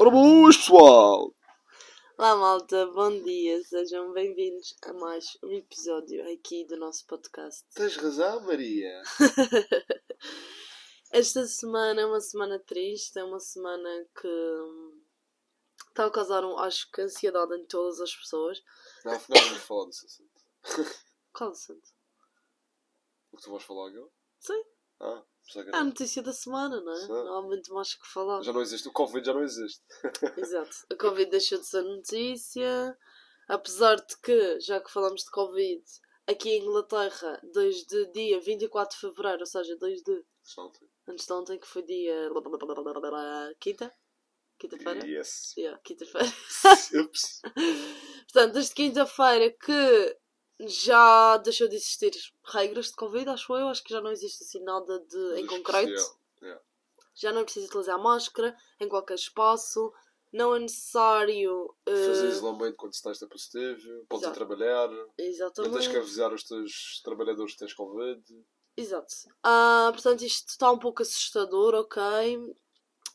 Ora boas, pessoal! Olá malta, bom dia, sejam bem-vindos a mais um episódio aqui do nosso podcast. Tens razão, Maria. Esta semana é uma semana triste, é uma semana que hum, está a causar, um, acho que, ansiedade em todas as pessoas. Não, afinal vamos falar desse assunto. Qual assunto? O que tu vais falar agora? Sim. Ah, É a era- notícia da semana, não é? Sim. Não há muito mais que falar. Já não existe, o Covid já não existe. Exato. A Covid deixou de ser notícia. Apesar de que, já que falamos de Covid, aqui em Inglaterra, desde dia 24 de fevereiro, ou seja, desde ontem. antes de ontem, que foi dia. Quinta? Quinta-feira? Yes. Yeah, quinta-feira. Portanto, desde quinta-feira que já deixou de existir regras de Covid, acho eu. Acho que já não existe assim nada de, em concreto. Yeah. Já não é preciso utilizar máscara em qualquer espaço. Não é necessário. eh, Fazer isolamento quando se testa positivo, podes ir trabalhar, não Exatamente. tens que avisar os teus trabalhadores que tens Covid. Exato. Ah, portanto, isto está um pouco assustador, ok?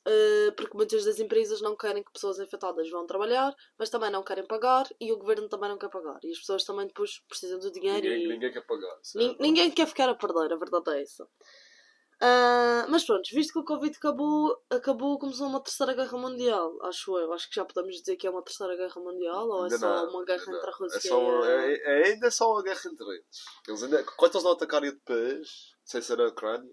Ah, porque muitas das empresas não querem que pessoas infectadas vão trabalhar, mas também não querem pagar e o governo também não quer pagar. E as pessoas também depois precisam do dinheiro Ninguém, e ninguém quer pagar. certo? ninguém quer ficar a perder, a verdade é essa. Ah, mas pronto, visto que o Covid acabou, acabou, começou uma terceira guerra mundial, acho eu. Acho que já podemos dizer que é uma terceira guerra mundial ou é Ainda só não, uma guerra entre a. Rússia é só, e a... é, é ainda só uma guerra entre eles. eles ainda, quando eles não atacarem depois, sem ser a Ucrânia,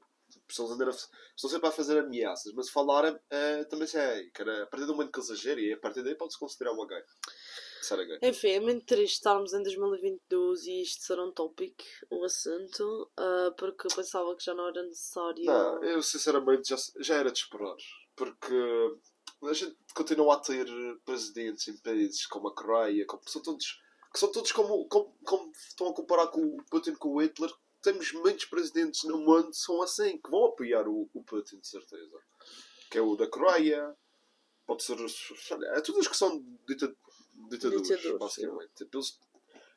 estão sempre a fazer ameaças, mas se falarem, eh, também sei, cara, a partir do momento que eles agirem, a partir daí pode-se considerar uma. Terceira guerra. Enfim, é muito triste estarmos em 2022 e isto ser um tópico, o assunto, ah, porque eu pensava que já não era necessário. Não, eu sinceramente já, já era de esperar. Porque a gente continua a ter presidentes em países como a Coreia, como, são todos, que são todos como, como, como estão a comparar com o Putin com o Hitler. Temos muitos presidentes no mundo que são assim, que vão apoiar o, o Putin, de certeza. Que é o da Coreia, pode ser. É todos os que são dita, ditadores, Ditadores, basicamente. Tipo, eles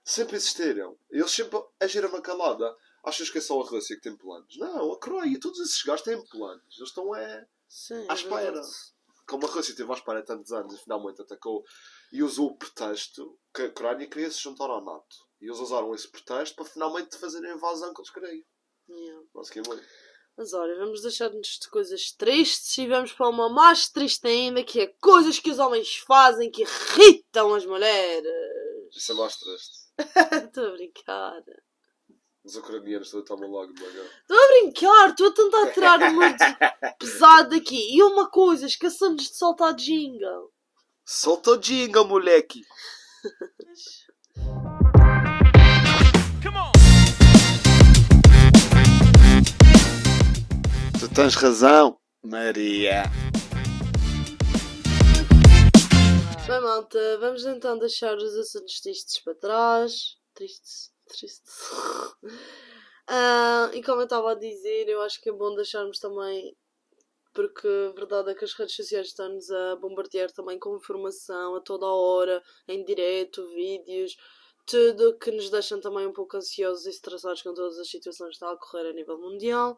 sempre existiram. Eles sempre agiram na calada. Achas que é só a Rússia que tem planos? Não, a Coreia, todos esses gajos têm planos. Eles estão é, Sim, à é espera. verdade. Como a Rússia esteve à espera há tantos anos e finalmente atacou e usou o pretexto que a Ucrânia queria se juntar ao NATO. E eles usaram esse pretexto para finalmente fazerem a invasão que eles queriam. Yeah. Basicamente. Mas olha, vamos deixar-nos de coisas tristes e vamos para uma mais triste ainda, que é coisas que os homens fazem que irritam as mulheres. Isso é mais triste. Estou a brincar. Os ucranianos todos tomam logo de. Estou a brincar, estou a tentar tirar o muito pesado daqui. E uma coisa, esqueçamos de soltar jingle. Solta o jingle, moleque! tens razão, Maria. Bem, malta, vamos então deixar os assuntos tristes para trás. Tristes, tristes. Ah, e como eu estava a dizer, eu acho que é bom deixarmos também. Porque a verdade é que as redes sociais estão-nos a bombardear também com informação a toda a hora, em direto, vídeos, tudo que nos deixam também um pouco ansiosos e estressados com todas as situações que estão a ocorrer a nível mundial.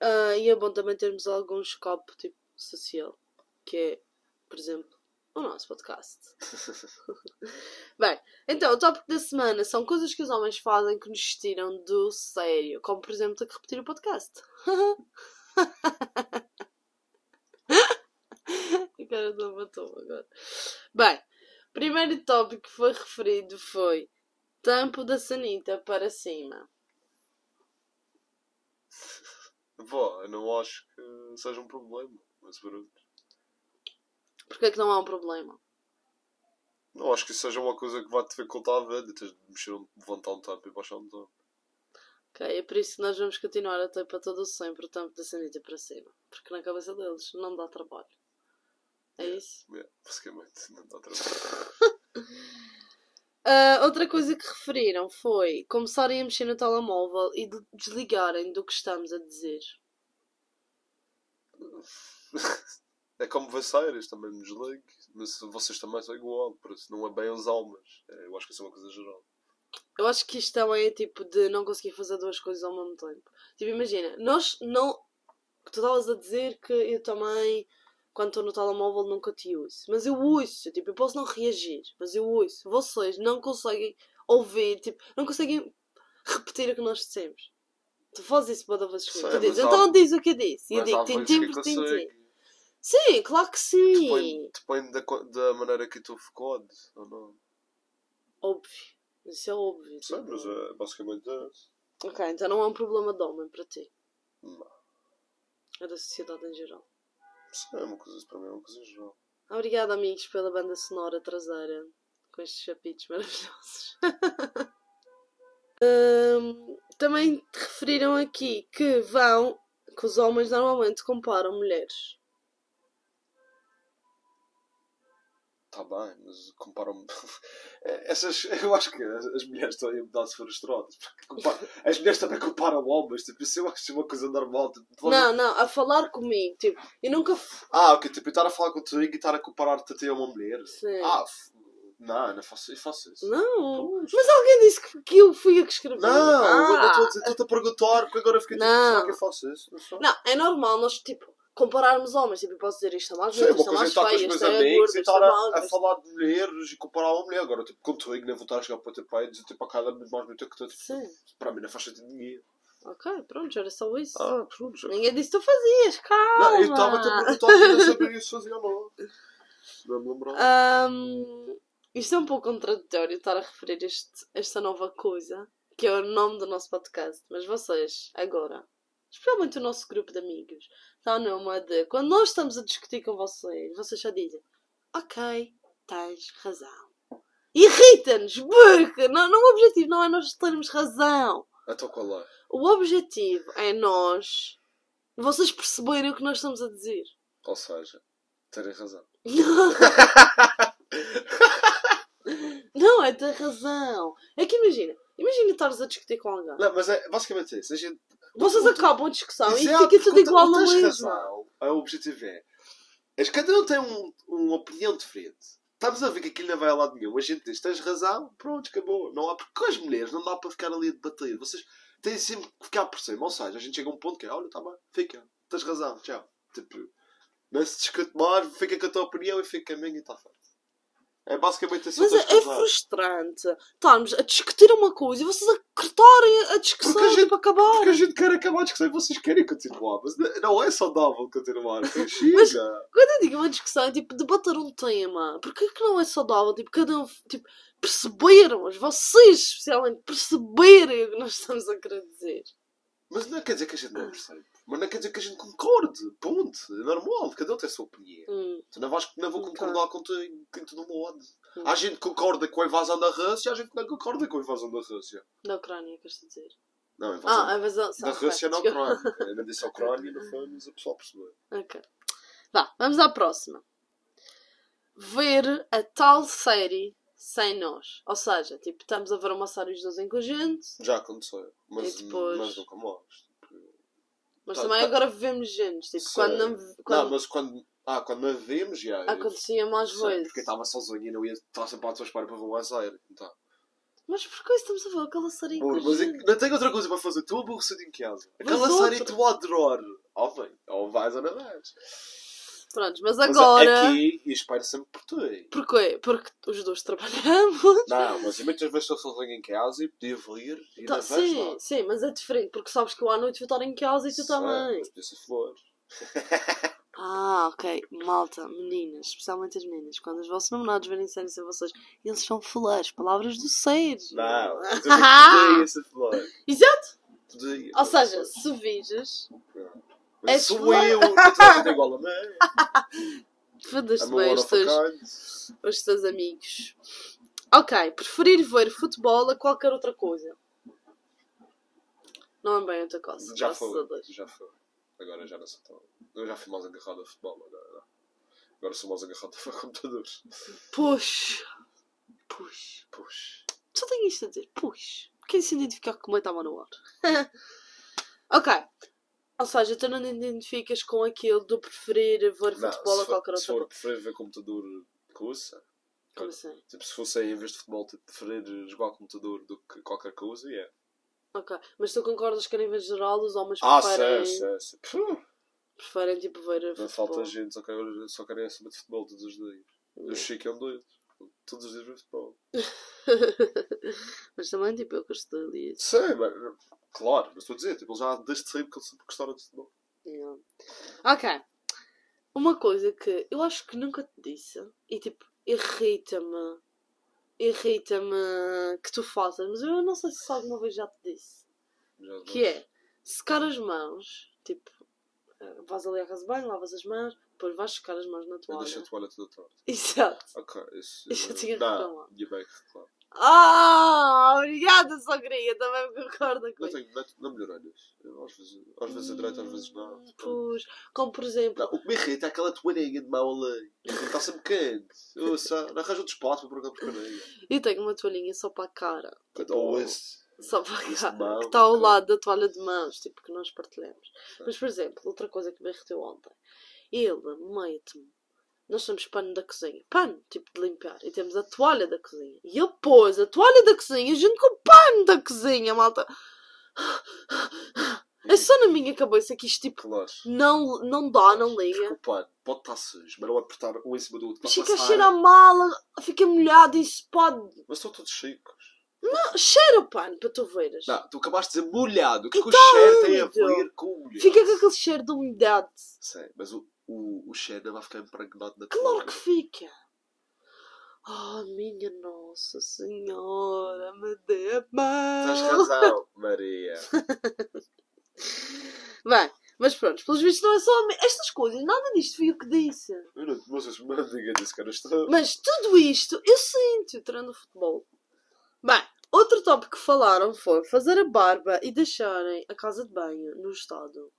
Ah, e é bom também termos algum escape tipo, social, que é, por exemplo, o nosso podcast. Bem, então, o tópico da semana são coisas que os homens fazem que nos tiram do sério, como por exemplo ter que repetir o podcast. A cara não matou agora. Bem, o primeiro tópico que foi referido foi tampo da sanita para cima. Vó, eu não acho que seja um problema. Mas pronto. Porquê é que não há um problema? Não acho que isso seja uma coisa que vai te dificultar a vida. Tens de mexer, um- levantar um tampo e baixar um tampo. Ok, é por isso que nós vamos continuar a ter para todo o sempre o tampo da sanita para cima. Porque na cabeça deles não dá trabalho. É isso? Yeah, basicamente, não dá trabalho. Ah, outra coisa que referiram foi começarem a mexer no telemóvel e de- desligarem do que estamos a dizer. É como séries, também me desligo. Mas vocês também são igual, por isso não é bem as almas. É, eu acho que isso é uma coisa geral. Eu acho que isto também é tipo de não conseguir fazer duas coisas ao mesmo tempo. Tipo, imagina, nós não. Tu estavas a dizer que eu também quando estou no telemóvel nunca te uso. Mas eu uso, tipo, eu posso não reagir, mas eu uso. Vocês não conseguem ouvir, tipo, não conseguem repetir o que nós dissemos. Tu fazes isso para Sei, comigo. Tu dizes, há- então diz o que eu disse. Eu digo, tem que tempo, tem consegue. tempo. Sim, claro que sim. Depende, da, da maneira que tu ficou, ou não? Óbvio. Isso é óbvio. Sei, tipo. mas é basicamente é isso. Ok, então não é um problema de homem para ti. Não. É da sociedade em geral. Sim, é uma coisa, para mim é uma coisa geral. Obrigada, amigos, pela banda sonora traseira com estes chapitos maravilhosos. Hum, também te referiram aqui que vão, que os homens normalmente comparam mulheres. Está Tá bem, mas comparam-me. Essas, eu acho que as, mulheres estão aí a mudar se estrotas. compara- As mulheres também comparam homens, tipo, isso eu acho uma coisa normal. Tipo, falar- Não, não, a falar comigo, tipo, eu nunca. Ah, ok, tipo, eu estar a falar contigo e estar a comparar-te a ti a uma mulher. Sim. Ah, f- não, não faço, eu faço isso. Não, mas alguém disse que, que eu fui a que escrevi. Não, eu estou a dizer, estou-te a perguntar, porque agora fiquei tipo, será que eu faço isso? Não sei. Não, é normal nós, tipo, compararmos homens. Tipo, eu posso dizer isto é mais bonito, isto é é mais feio, isto é gordo, e isto estar é a, magro. a falar de mulheres e comparar uma mulher. Agora, tipo, contigo, nem vou estar a chegar para o teu pai e dizer, tipo, a cada mais bonita que tu. Tipo, Sim, para mim não faz sentido nenhum. ok, pronto, era só isso. Ah, pronto. Ninguém disse que tu fazias, calma. Não, eu estava-te a perguntar se eu sabia se fazia ou não. Não me lembrava. Ahm, isto é um pouco contraditório estar a referir este, esta nova coisa, que é o nome do nosso podcast, mas vocês, agora, especialmente o nosso grupo de amigos, está numa de quando nós estamos a discutir com vocês, vocês só dizem, ok, tens razão. Irrita-nos, porque não, não, o objetivo não é nós termos razão. Então qual é? O objetivo é nós, vocês perceberem o que nós estamos a dizer. Ou seja, terem razão. Não, é ter razão. É que imagina, estares a discutir com alguém. Não, mas é basicamente isso. A gente. Vocês o- acabam a discussão e Exato, fica tudo porque igual tens mesma. razão. O objetivo é. Mas cada um tem um, uma opinião diferente. Estamos a ver que aquilo não vai a lado nenhum. A gente diz: tens razão, pronto, acabou. Não há, porque com as mulheres não dá para ficar ali a debater. Vocês têm sempre que ficar por cima. Ou seja, a gente chega a um ponto que é: olha, está bem, fica, tens razão, tchau. Tipo, não se discute mais, fica com a tua opinião e fica a minha e está feito. É basicamente assim Mas é, é frustrante estarmos a discutir uma coisa e vocês a cortarem a discussão Porque a gente- tipo, acabar. Porque a gente quer acabar a discussão e vocês querem continuar. Mas não- é saudável continuar. Chega. Quando eu digo uma discussão, é tipo debater um tema. Porquê que não é saudável? Tipo, cada um tipo, percebermos, vocês especialmente, perceberem o que nós estamos a querer dizer. Mas não quer dizer que a gente não percebe. Mas não quer dizer que a gente concorde. Ponto. É normal. Cada um tem a sua opinião. Hum, Tu não, vais, não vou concordar com tu em todo mundo. Hum. Há gente que concorda com a invasão da Rússia, há gente que não concorda com a invasão da Rússia. da Ucrânia, queres dizer? Não, a invasão Ah, a invasão. da Rússia na desculpa. Ucrânia. Eu não disse a Ucrânia, não foi, mas a pessoa percebeu. Ok. Vá, vamos à próxima. Ver a tal série sem nós. Ou seja, tipo, estamos a ver uma série os dois em conjunto, Já aconteceu. Mas, E depois- mas nunca mais. Tipo, mas Tá, também tá. agora vivemos juntos. Tipo, quando não. Não, Quando mas quando. Ah, quando não vimos, já. acontecia mais vezes. Porque eu estava sozinho e não ia estar sempre à tua espera para série. Então. Mas porquê estamos a ver aquela série Pô, mas eu não tenho outra coisa para fazer. Estou aborrecido em casa. Aquela Mas série outra. tu a adorar. Ou bem, ou vais ou não vais. Prontos, mas Mas agora. aqui, e espero sempre por ti. Porquê? Porque os dois trabalhamos. Não, mas muitas vezes estou sozinho em casa e podia vir e Tá, sim, sim, mas é diferente, porque sabes que eu à noite vou estar em casa e tu também. Mas podia ser flores. Ah, ok. Malta, meninas, especialmente as meninas, quando os vossos namorados verem séries sem vocês, eles são flores, palavras do ser. Não, mas podia ser flores. Exato! Ou seja, se vires, És sou eu, eu estou igual a mim. foda-se bem os teus, os teus amigos. Ok, preferir ver futebol a qualquer outra coisa. Não é bem outra coisa. Já foi, já foi. Agora já não sou tão. Eu já fui mais agarrado a futebol, agora não. Agora sou mais agarrado a computadores. Puxa. Puxa. Puxa. Só tenho isto a dizer. Puxa. Quem se identificar com como estava no ar? ok. Ou seja, tu não te identificas com aquilo do preferir ver Não, futebol se a for, qualquer se outra for coisa. preferir ver computador coisa, Como assim? tipo, se fosse em vez de futebol, tipo, preferir jogar computador do que qualquer coisa, é. Ok. Mas tu concordas que a nível geral os homens Ah, preferem. sim, sim, sim. Puh, Preferem tipo ver Não futebol. falta gente, só querem, só querem saber de futebol todos os dias. O Chico é um doido. Todos os dias vê futebol. mas também tipo eu gosto ali. Sei, mas, claro, mas estou a dizer, tipo, ele já desde sempre que ele sempre gostaram de futebol. Yeah. Ok. Uma coisa que eu acho que nunca te disse e tipo irrita-me. Irrita-me que tu faças, mas eu não sei se alguma vez já te disse. Já Que é secar as mãos, tipo, eh, vais ali à casa de banho, lavas as mãos, depois vais secar as mãos na Eu toalha. deixo a toalha toda tarde. Exato. Ok, isso. Eu tinha não, reclamado. minha bag, claro. Ah, obrigada, sogrinha, também concordo com Não isso. tenho, não, não me. Eu, Às vezes, às vezes é direito, às vezes não. Pois, como por exemplo, Não, o que me irrita é aquela toalhinha de mão ali. Está sempre quente. Ouça, não arranja outro espaço para pôr a porcaria. eu tenho uma toalhinha só para a cara. Tipo, Ou esse. Só para cá, de mão, que está ao ok. lado da toalha de mãos, tipo, que nós partilhamos. Sim. Mas, por exemplo, outra coisa que me irritou ontem, ele mete-me, nós temos pano da cozinha, pano, tipo, de limpar, e temos a toalha da cozinha. E ele pôs a toalha da cozinha junto com o pano da cozinha, malta. É só na minha cabeça que isto, tipo, Claro. não, não dá, não liga. Desculpa, pode estar sujo, mas não apertar um em cima do outro. Fica a passar. cheirar mal, fica molhado, isso pode... Mas estão todos secos. Cheira o pano, para tu veres. Não, tu acabaste de dizer molhado. O que, é que o tá cheiro tem a ver com o molhado? Fica com aquele cheiro de umidade. Sei, mas o, o, o não vai ficar impregnado na Claro toalha. que fica. Oh, minha Nossa Senhora, me dê a Tens razão, Maria. Bem, mas pronto, pelos vistos não é só estas coisas, nada disto fui eu que disse. Eu não, vocês me ninguém disse que era estranho. Mas tudo isto eu sinto tirando o futebol. Bem, outro tópico que falaram foi fazer a barba e deixarem a casa de banho no estado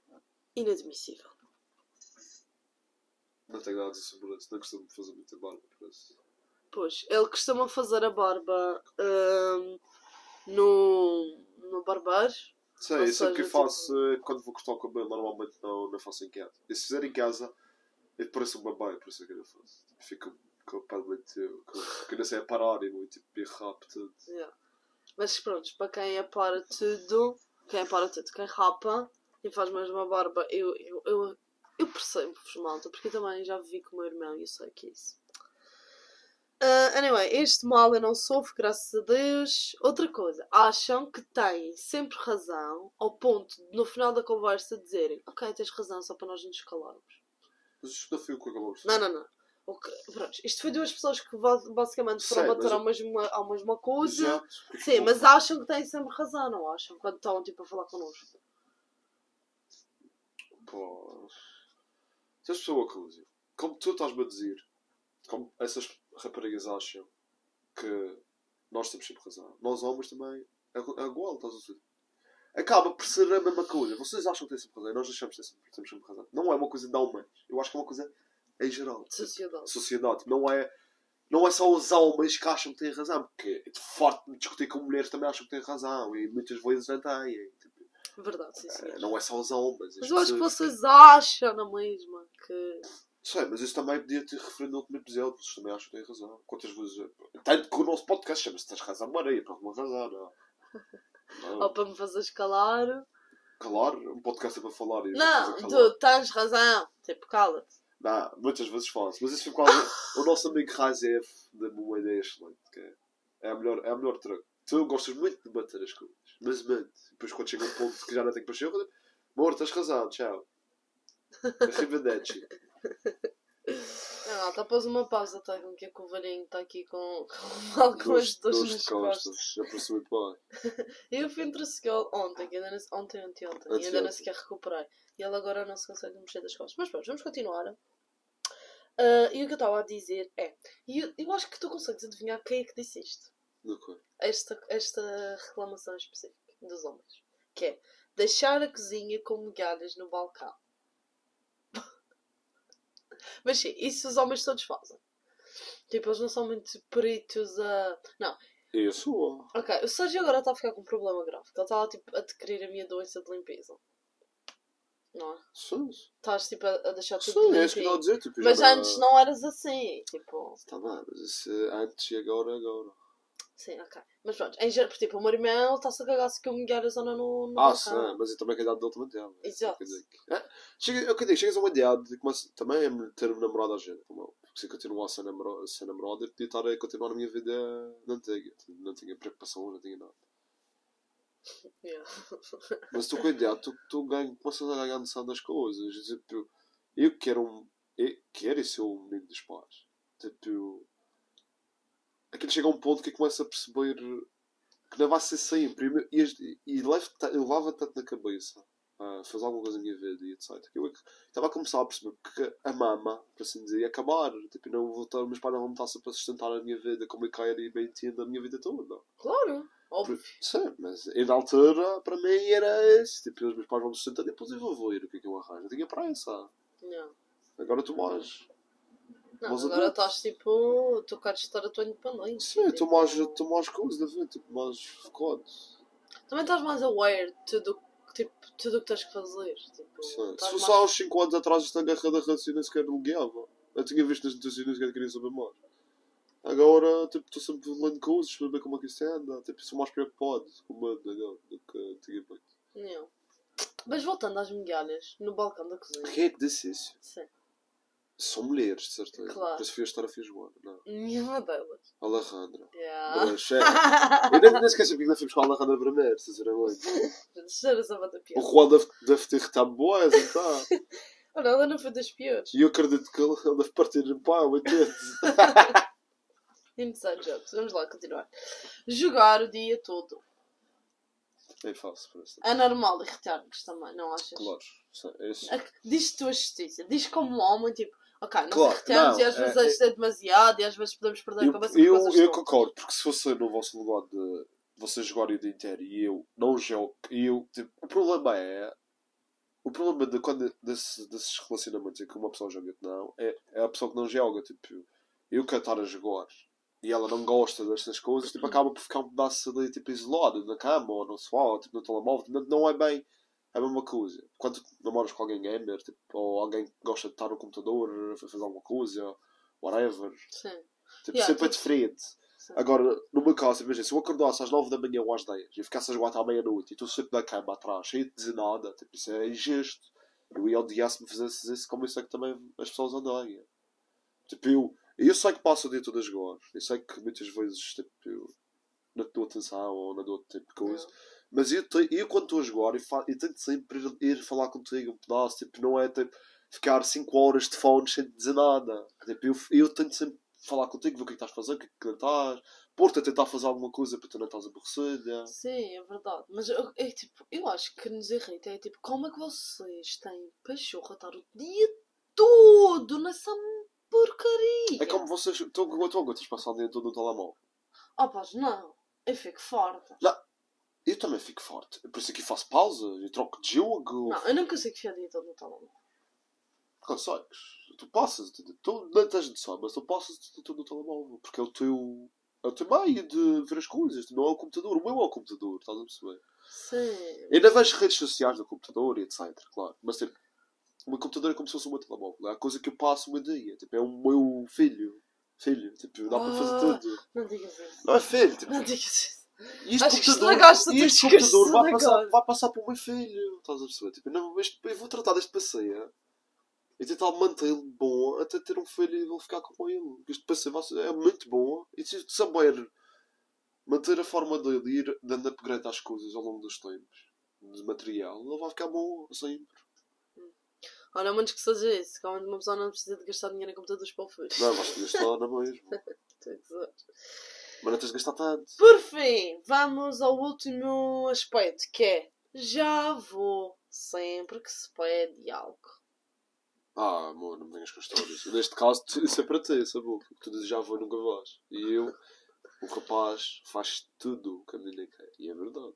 inadmissível. Não tenho nada a dizer sobre isso. Não costumo fazer muita barba, por isso. Pois, ele costuma fazer a barba hum, no, no barbeiro. Ou isso é o que eu faço eh, quando vou cortar o cabelo. Normalmente não, não faço em casa. E se fizer em casa, eu pareço um babai, por isso é que eu não faço. Fico com o pele muito. com- que não sei a parar e muito tipo, rap tudo. Yeah. Mas pronto, para quem apara tudo, quem apara tudo, quem rapa e faz mais uma barba, eu, eu, eu, eu percebo-vos, malta, porque eu também já vivi com o meu irmão e eu sei que é isso. Ah, anyway, este mal eu não sofro, graças a Deus. Outra coisa, acham que têm sempre razão, ao ponto de no final da conversa dizerem ok, tens razão, só para nós nos calarmos. Mas isto não foi o que acabamos de Não, não, não. Ok, pronto, isto foi duas pessoas que ba- basicamente foram Sei, bater ao mesmo, ao mesma coisa. Exato. Sim, mas acham que têm sempre razão, não acham? Quando estão tipo a falar connosco. Pô. Se as pessoas acusam, como tu estás-me a dizer, como essas raparigas acham que nós temos sempre razão, nós homens também é, é igual, estás a dizer? Acaba por ser a mesma coisa. Vocês acham que têm sempre razão e nós achamos que temos sempre, razão. Não é uma coisa de homens. Eu acho que é uma coisa em geral. De sociedade. Sociedade. Não é, não é só os homens que acham que têm razão. Porque de forte discutir com mulheres também acham que têm razão. E muitas vezes não têm. Verdade, sim, sim. eh, não é só os homens. Mas as eu acho que pessoas- vocês acham na mesma que. Sei, mas isso também podia ter referido no último episódio, vocês também acham que têm razão. Quantas vezes. Tanto que o nosso podcast chama-se Tens Razão Maria, por alguma razão, não. não. Ou para me fazer escalar. Claro, um podcast é para falar e Não, calar. tu tens razão. Tipo, cala-te. Não, muitas vezes faço. Mas isso foi causa. o nosso amigo Raizef deu-me uma ideia excelente. Que é, é, a melhor, é a melhor troca. Tu gostas muito de bater as coisas, mas mente. Depois quando chega um ponto que já não tenho para chegar, eu digo, amor, tens razão, tchau. Arrivederci. Não, está pôs uma pausa técnica que o velhinho está aqui com, com mal com as nas costas. Já muito bem. Eu fui entre ontem, que ainda não, ontem, ontem, ontem, e ainda não sequer recuperei. E ele agora não se consegue mexer das costas. Mas pronto, vamos continuar. Ah, e o que eu estava a dizer é: eu, eu acho que tu consegues adivinhar quem é que disse isto. Do quê? Esta, esta reclamação específica dos homens. Que é deixar a cozinha com migalhas no balcão. Mas sim, isso os homens todos fazem. Tipo, eles não são muito peritos a. Não, Eu sou. Ok, o Sérgio agora está a ficar com um problema grave. Ele está tipo, a adquirir a minha doença de limpeza. Não é? Sim, Estás tipo a, a deixar tudo sim é isso que eu a dizer. Tipo, Mas já antes não eras assim. Tipo, Está bem, mas isso é antes e agora, agora. Sim, ok. Mas pronto, em geral, tipo, o meu irmão está-se a cagar-se que eu me guiar a zona no, no Ah, sim, mas eu também que a idade dele também tem. Exato. Quer dizer que- É, chega, eu, quer dizer, chegas a uma idade e começa também a ter um namorado à gente. Como, porque se eu continuar sem namorado, sem namorado, eu podia estar a continuar a minha vida na antiga. Não tinha preocupação, não tinha nada. Yeah. Mas tu com a idade, tu, tu ganha, começas a ganhar noção das coisas. Tipo, eu quero um. Eu quero ser o menino dos pais. Tipo. Aquilo chega a um ponto que eu começo a perceber que não vai ser sempre. E, e, e levava tanto na cabeça a fazer alguma coisa na minha vida e etc. Que eu é estava a começar a perceber que a mama, por assim dizer, ia acabar. Tipo, não vou estar, meus pais não vão estar sempre a sustentar a minha vida como eu quero e bem entendo a minha vida toda. Claro, óbvio. Sim, mas na altura, para mim, era esse. Tipo, os meus pais vão me sustentar e depois eu vou ver o que é que eu arranjo. Eu tinha pressa. Não. Agora tu mais. Não, Mas agora estás tipo. Tu queres estar a tua independência. Sim, tipo, estou mais, estou mais coisa da vida, tipo, mais focado. Também estás mais aware de tudo tipo, tudo o que tens que fazer. Tipo, Sim. Se fosse mais- há uns 5 anos atrás, esta guerra da Rússia nem sequer me guiava. Eu tinha visto nas notícias nem sequer queria saber mais. Agora, tipo, estou sempre lendo coisas, para ver como é que isso anda. Tipo, sou mais preocupado com o medo agora do que antigamente. Não. Mas voltando às migalhas, no balcão da cozinha. Quem é que disse isso? Sim. São mulheres, de certeza. Claro. Parece que foi a estar a feijoada. Não. Nenhuma delas. Alejandra. Yeah. É. Eu nem, nem esqueci porque ainda fui buscar a Alejandra primeiro, sinceramente. Cheira a bata O pior. Juan deve, deve ter retado boas e tal. Olha, ela não foi das piores. E eu acredito que ele deve partir em pau, entende? Inside jokes. Vamos lá continuar. Jogar o dia todo. É fácil, parece. É normal irritar-nos também, não achas? Claro. É isso. É que Diz tua justiça. Diz como homem, tipo, ok, nós Claro, irritamos não, e às vezes é- isto é demasiado e às vezes podemos perder a Eu, cabeça eu, eu tontas. concordo, porque se fosse no vosso lugar de vocês jogarem o dia inteiro e eu não jogo, e eu, tipo, o problema é. O problema de quando desse, desses relacionamentos em que uma pessoa joga não é, é a pessoa que não joga. Tipo, eu quero estar a jogar e ela não gosta destas coisas, tipo, acaba por ficar um pedaço ali tipo, isolado na cama ou no sofá ou tipo, no telemóvel. Não, não é bem a mesma coisa. Quando namoras com alguém gamer tipo, ou alguém que gosta de estar no computador a fazer alguma coisa, whatever, Sim. tipo, Yeah, sempre é tipo- diferente. sim. Agora, no meu caso, imagina, se eu acordasse às 9 da manhã ou às 10 e ficasse jogar até à meia-noite e estou sempre na cama atrás, cheio de dizer nada, tipo, isso é injusto. Eu ia odiar se me fizesse isso, como isso é que também as pessoas odeiam. Tipo, eu, eu sei que passo o dia todo a jogar, eu sei que muitas vezes, tipo, eu não dou atenção ou não dou tipo de coisa, mas eu, te, eu quando estou a jogar, eu, fa, eu tento sempre ir, ir falar contigo um pedaço, tipo, não é tipo ficar 5 horas de fone sem dizer nada. Tipo, eu, eu tento sempre falar contigo, ver o que é que estás a fazer, o que é que não estás, pôr-te a tentar fazer alguma coisa para tu não estás aborrecida. Sim, é verdade. Mas eu, é, tipo, eu acho que nos irrita é tipo, como é que vocês têm pachorra estar o dia todo nessa porcaria? É como vocês. Tu aguentas passar o dia todo no telemóvel. Oh, pás, não. Eu fico farta. Eu também fico forte. Por isso que eu faço pausa, eu troco de jogo. Não, eu não consigo ficar dia todo no telemóvel. Consegues. Tu passas. Tu, tu não tens noção, mas tu passas o dia todo no telemóvel. Porque é o teu. É o teu meio de ver as coisas. Não é o computador. O meu é o computador. Estás a perceber? Sim. Ainda vejo redes sociais no computador e etc. Claro. Mas tipo, o meu computador é como se fosse o meu telemóvel. É a coisa que eu passo o meu dia. Tipo, é o meu filho. Filho. Tipo, dá para Ah. fazer tudo. Não digas isso. Não é filho. Tipo, Não digas isso. E este Acho que e este computador vai agora. passar, vai passar para o meu filho. Estás a perceber? Tipo, não, este, eu vou tratar deste PC e tentar mantê-lo bom até ter um filho e vou ficar com ele. Este ser- é muito bom e se saber manter a forma dele ir dando upgrade às coisas ao longo dos tempos de material, ele vai ficar bom sempre. Olha, ao menos que seja isso. Que ao menos uma pessoa não precisa de gastar dinheiro em computadores para o filho. Não, vais te gastar na mesma. Estou a. Mas não tens de gastar tanto. Por fim, vamos ao último aspecto, que é já vou sempre que se pede algo. Ah, amor, não me venhas com histórias. Neste caso, isso é para ti, essa boca. Porque tu dizes já vou nunca vais. E eu, o rapaz, faz tudo o que a menina quer. E é verdade.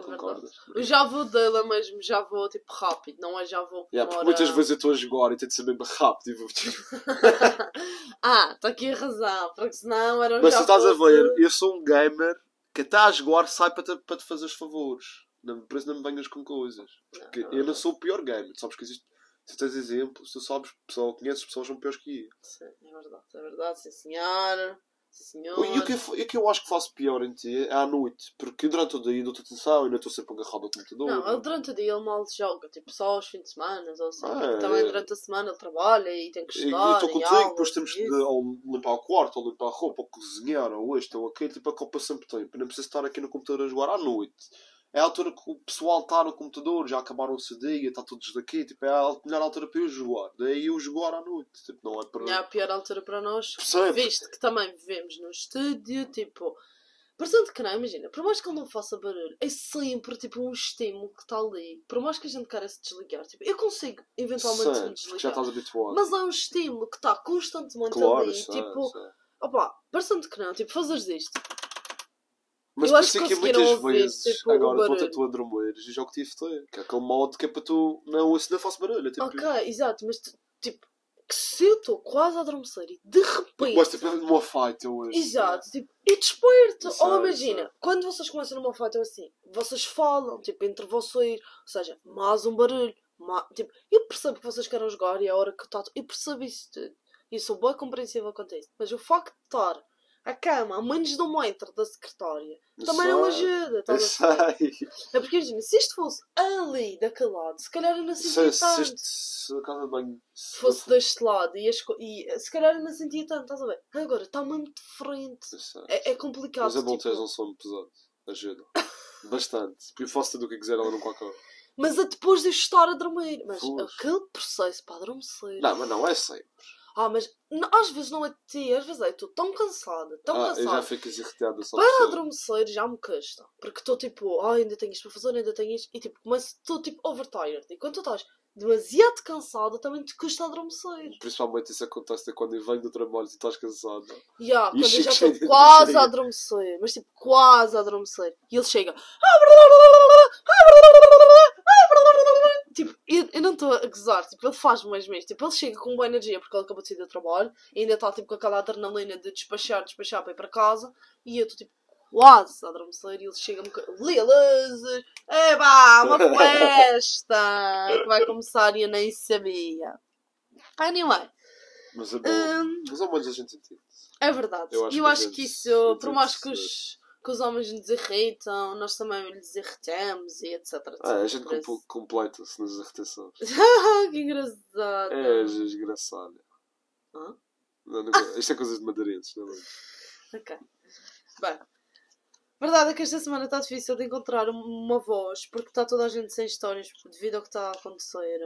Verdade. concordas? O já vou dela mesmo, já vou tipo rápido, não é já vou Yeah, porque muitas vezes eu estou a jogar e tenho de ser mesmo rápido. E vou... ah, está aqui a razão, porque senão era um Mas tu estás a ver, eu sou um gamer que até a jogar sai para te, para te fazer os favores. Não, por isso não me venhas com coisas. Porque Não, eu não sou o pior gamer. Tu sabes que existe. Se tens exemplos, tu sabes, pessoal, conheces pessoas que são piores que eu. Sim, é verdade, é verdade, sim senhora. Senhor. E o que, eu, e o que eu acho que faço pior em ti é à noite, porque durante o dia dou-te atenção e ainda estou sempre agarrado ao computador. Não, ele durante o dia ele mal joga, tipo, só aos fins de semana, ou assim. Ah, porque também é. durante a semana ele trabalha e tem que E eu estudar. estou e contigo, aulas depois temos de ou limpar o quarto, ou limpar a roupa, ou cozinhar, ou isto, ou aquilo, tipo, a copa sempre tempo. Não preciso estar aqui no computador a jogar à noite. É a altura que o pessoal está no computador, já acabaram o dia, está todos daqui, tipo, é a melhor altura para eu jogar. Daí eu jogar à noite, tipo, não é para... É a pior altura para nós, Percebes? visto que também vivemos no estúdio, tipo. Parecendo que não, imagina, por mais que ele não faça barulho, é sempre tipo um estímulo que está ali. Por mais que a gente queira se desligar, tipo, eu consigo eventualmente me Sei, porque já desligar. estás habituado. Mas é um estímulo que está constantemente claro, ali. sei, tipo, sei. opá, parecendo que não, tipo, fazeres isto. Mas Eu por acho isso é que muitas ouvir, vezes, tipo, agora barulho. enquanto tu a dormir, eu jogo TFT, que é aquele modo que é para tu não ouço, não faço barulho. é Tipo, Ok, exato, mas tipo, que se eu estou quase a adormecer e de repente. Mas tipo, numa fight eu hoje. Exato, tipo, e desperto. Sei, Ou imagina, sei. quando vocês começam numa fight assim, vocês falam, tipo, entre vocês, ou seja, mais um barulho. ma- tipo, eu percebo que vocês querem jogar e é a hora que está. Eu percebo isso tudo. E sou bem compreensível quanto a isso. Mas o facto de estar a cama a menos de um metro da secretária Eu também não ajuda. Eu estás a perceber? sei. É porque imagina, se isto fosse ali, daquele lado, se calhar eu não Se, sentia se, tanto. este- se a casa de banho Se fosse deste lado e, as e eh, se calhar eu não sentia tanto, estás a ver? Agora está mesmo de frente. Eu. É, é complicado. Mas é bom tipo, teres um sono pesado. Ajuda. Bastante. Porque eu faço tudo o que quiser ela não qualquer. Mas é depois de eu estar a dormir. Mas Pois. aquele processo para adormecer. Não, mas não é sempre. Ah, mas às vezes não é de ti, às vezes é estou tão cansada, tão Ah, eu já cansada. fico irritada só Para adormecer já me custa. Porque estou tipo, ah, ainda tenho isto para fazer, ainda tenho isto. E tipo, mas estou tipo overtired. E quando tu estás demasiado cansada, também te custa adormecer. Principalmente isso acontece quando eu venho do trabalho e tu estás cansado. E ah, E quando eu já estou quase a adormecer, mas tipo, quase a adormecer. E ele chega. Tipo, eu, eu não estou a gozar, tipo, ele faz mesmo. Tipo, ele chega com boa energia porque ele acabou de sair do trabalho e ainda está tipo com aquela adrenalina de despachar, despachar para ir para casa. E eu estou tipo quase a adormecer e ele chega-me com luzes, eba, uma festa que vai começar e eu nem sabia. Anyway, Mas é bom. hum, Mas ao menos a gente entende. é verdade. Eu Eu acho acho, que a que, isso, por mais que os, que os homens nos irritam, nós também lhes irritamos e etc. etc. Ah, a gente compl- completa-se nas irritações. que engraçado. É, desgraçado. Hã? Não, não, isto é coisas de madeirenses, não é? Ok. Bem, verdade é que esta semana está difícil de encontrar um- uma voz, porque está toda a gente sem histórias devido ao que está a acontecer.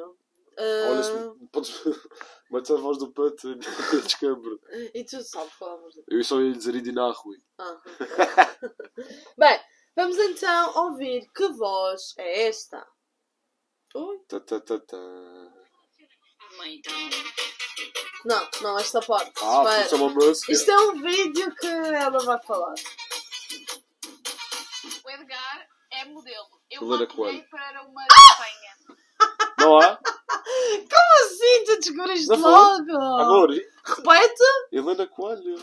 Ah, Olha, se podes. Mete a voz do peito e descambro. e tu sabes falar mais Eu só ia dizer Idina Rui. Ah. Bem, vamos então ouvir que voz é esta. Oi? Ta, ta, ta, ta. Não, não, esta parte. Ah, Espera. isto é uma música. Isto é um vídeo que ela vai falar. O Edgar é modelo. Eu Helena maquilhei Coelho. para uma campanha. Não há? Como assim? Tu descobriste Não foi? logo? Amor, Repete? Helena Coelho.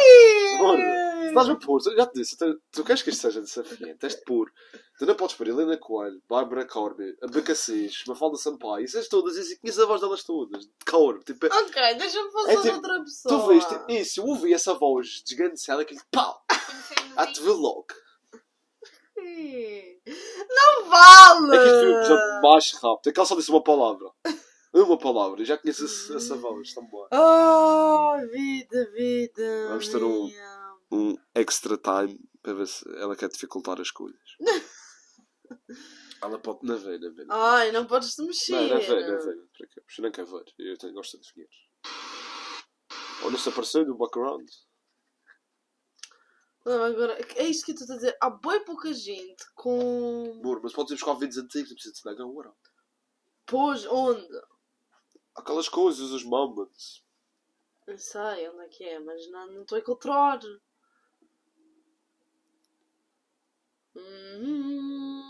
Ih! Amor, se estás a pôr, já te disse, tu, tu queres que isto seja desafiante, tens de pôr. Tu não podes pôr Helena Coelho, Bárbara Corby, a Bacassis, Mafalda Sampaio, essas todas, e conheces a voz delas todas, de cor. Tipo, Ok, deixa-me fazer É tipo, outra pessoa. tu viste isso, eu ouvi essa voz desgancada, aquele pau, Conhecei no ah, te logo. Não vale! É que isto foi o episódio mais rápido, é que ela só disse uma palavra. Uma palavra, eu já conheço esse- essa voz, tão boa. Oh, vida, vida. Vamos ter um-. Um extra time para ver se ela quer dificultar as coisas. ela pode não ver. não ver. Ai, não podes te mexer. Não, não ver, não ver. Para? Eu não quero ver. Eu tenho, gosto de definir. Olha se apareceu no background. Não, agora, é isto que eu estou a dizer. Há bem pouca gente com. Amor, mas podes ir buscar vídeos antigos, não precisa de snack agora. Pôs onde? Aquelas coisas, os moments. Não sei onde é que é, mas não não estou a encontrar. Hum.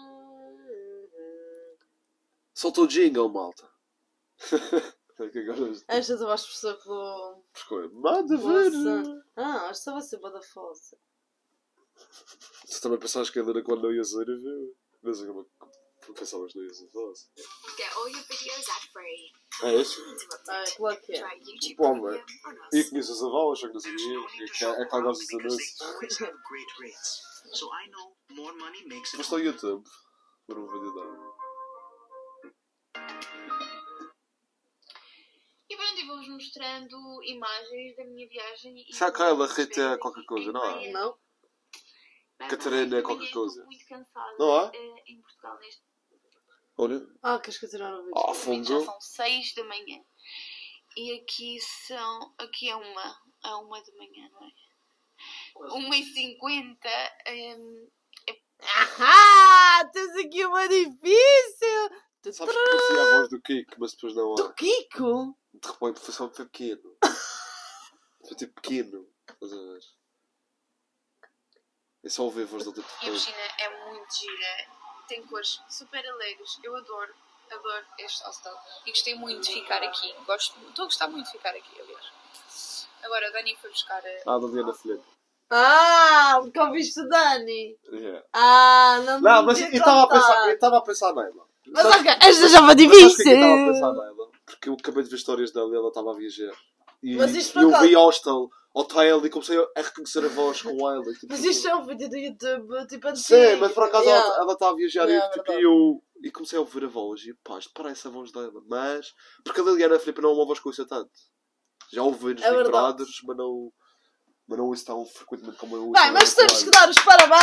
Solta o jingle, malta. É que Esta tu vais perceber pelo. escolha. Manda ver. Ah, esta vai ser bada fossa. Tu também pensaste que a Helena quando não ia ser, viu? Mas como Pensavas no Isa Voz. Get all your videos ad free. É este? Ah, é claro que é. Bom, mas- on us. E conheces a Val, achei que não sabia. E que é, é gostas dos because anúncios. Foste ao YouTube. Por um vídeo dela. E pronto, eu vou-vos mostrando imagens da minha viagem. e Será que vou ela aqui qualquer coisa, não é? Não? Bem, Catarina também qualquer estou coisa. muito cansada Não é? eh, em Portugal neste Olha. Ah, queres continuar a ouvir? Ah, momento. Já são 6 da manhã. E aqui são. Aqui é uma. É uma da manhã, não é? Uma e cinquenta. ehm, Ah, tens aqui uma difícil! Sabes que parecia a voz do Kiko, mas depois não Do é. Kiko? De repente foi só foi pequeno. Foi tipo pequeno. Estás a ver? É só ouvir a voz dele E a piscina é muito gira. Tem cores super alegres. Eu adoro, adoro este hostel. E gostei muito de ficar aqui. Gosto, estou a gostar muito de ficar aqui, aliás. Agora, a Dani foi buscar a... Ah, da Diana Filipe. Ah, porque ouviste o Dani. Yeah. Ah, não me Não, mas eu estava a pensar, eu estava a pensar nela. Mas Sabes- ok, esta já foi o é que eu difícil. estava a pensar nela? Porque eu acabei de ver histórias dela e ela estava a viajar. E Mas isto eu vi hostel, hotel e comecei a reconhecer a voz com ela. tipo, Mas isto é um vídeo do YouTube, tipo antigo. Sim, mas por acaso Yeah. ela, ela está a viajar Yeah, e, tipo, eu e comecei a ouvir a voz e pá, isto parece a voz dela. Mas, porque a Liliana Filipe não é uma voz que eu ouço tanto. Já ouvi nos É mas não, mas não ouço tão frequentemente como eu ouço. Bem, mas temos que dar os parabéns!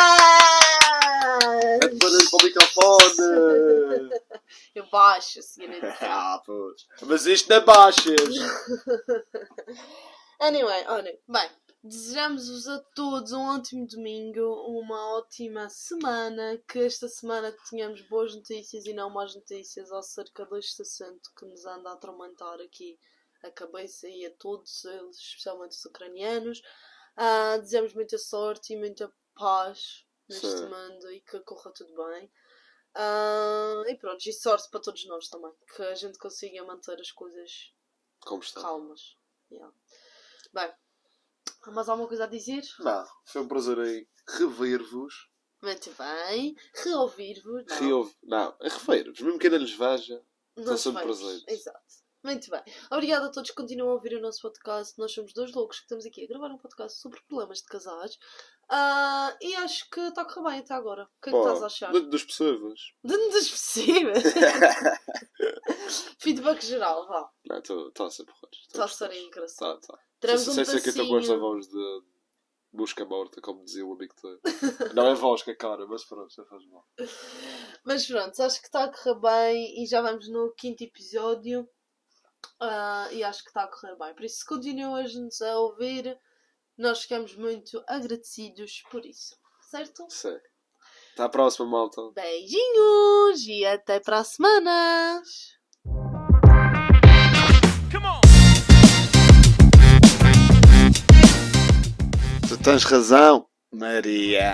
É de para o microfone! Eu baixo, senhorita. ah, pois. Mas isto não é baixas! Anyway, olhem, bem, desejamos-vos a todos um ótimo domingo, uma ótima semana, que esta semana tenhamos boas notícias e não más notícias acerca deste assunto que nos anda a atormentar aqui a cabeça e a todos eles, especialmente os ucranianos. Ah, desejamos muita sorte e muita paz neste Sim. mundo e que corra tudo bem. Ah, e pronto, e sorte para todos nós também, que a gente consiga manter as coisas calmas. Yeah. Bem, há mais alguma coisa a dizer? Não, foi um prazer em rever-vos. Muito bem. Reouvir-vos. não. Reouve. Não, é rever-vos. Mesmo que ainda lhes veja. Nós sempre presentes. Exato. Muito bem. Obrigada a todos que continuam a ouvir o nosso podcast. Nós somos dois loucos que estamos aqui a gravar um podcast sobre problemas de casais. Ah, e acho que está a correr bem até agora. O que é que estás a achar? Dentro dos possíveis. Dentro dos possíveis. Feedback geral, vá. Não, está a ser porra. Está a ser engraçado. Tá, tá. Sei, um sei, sei que eu com esta voz de busca morta, como dizia o amigo teu. Não é voz que é cara, mas pronto, já faz mal. Mas pronto, acho que está a correr bem e já vamos no quinto episódio. Ah, e acho que está a correr bem. Por isso, se continuas-nos a ouvir, nós ficamos muito agradecidos por isso. Certo? Sei. Até à próxima, malta. Beijinhos e até para a semana! Tu tens razão, Maria.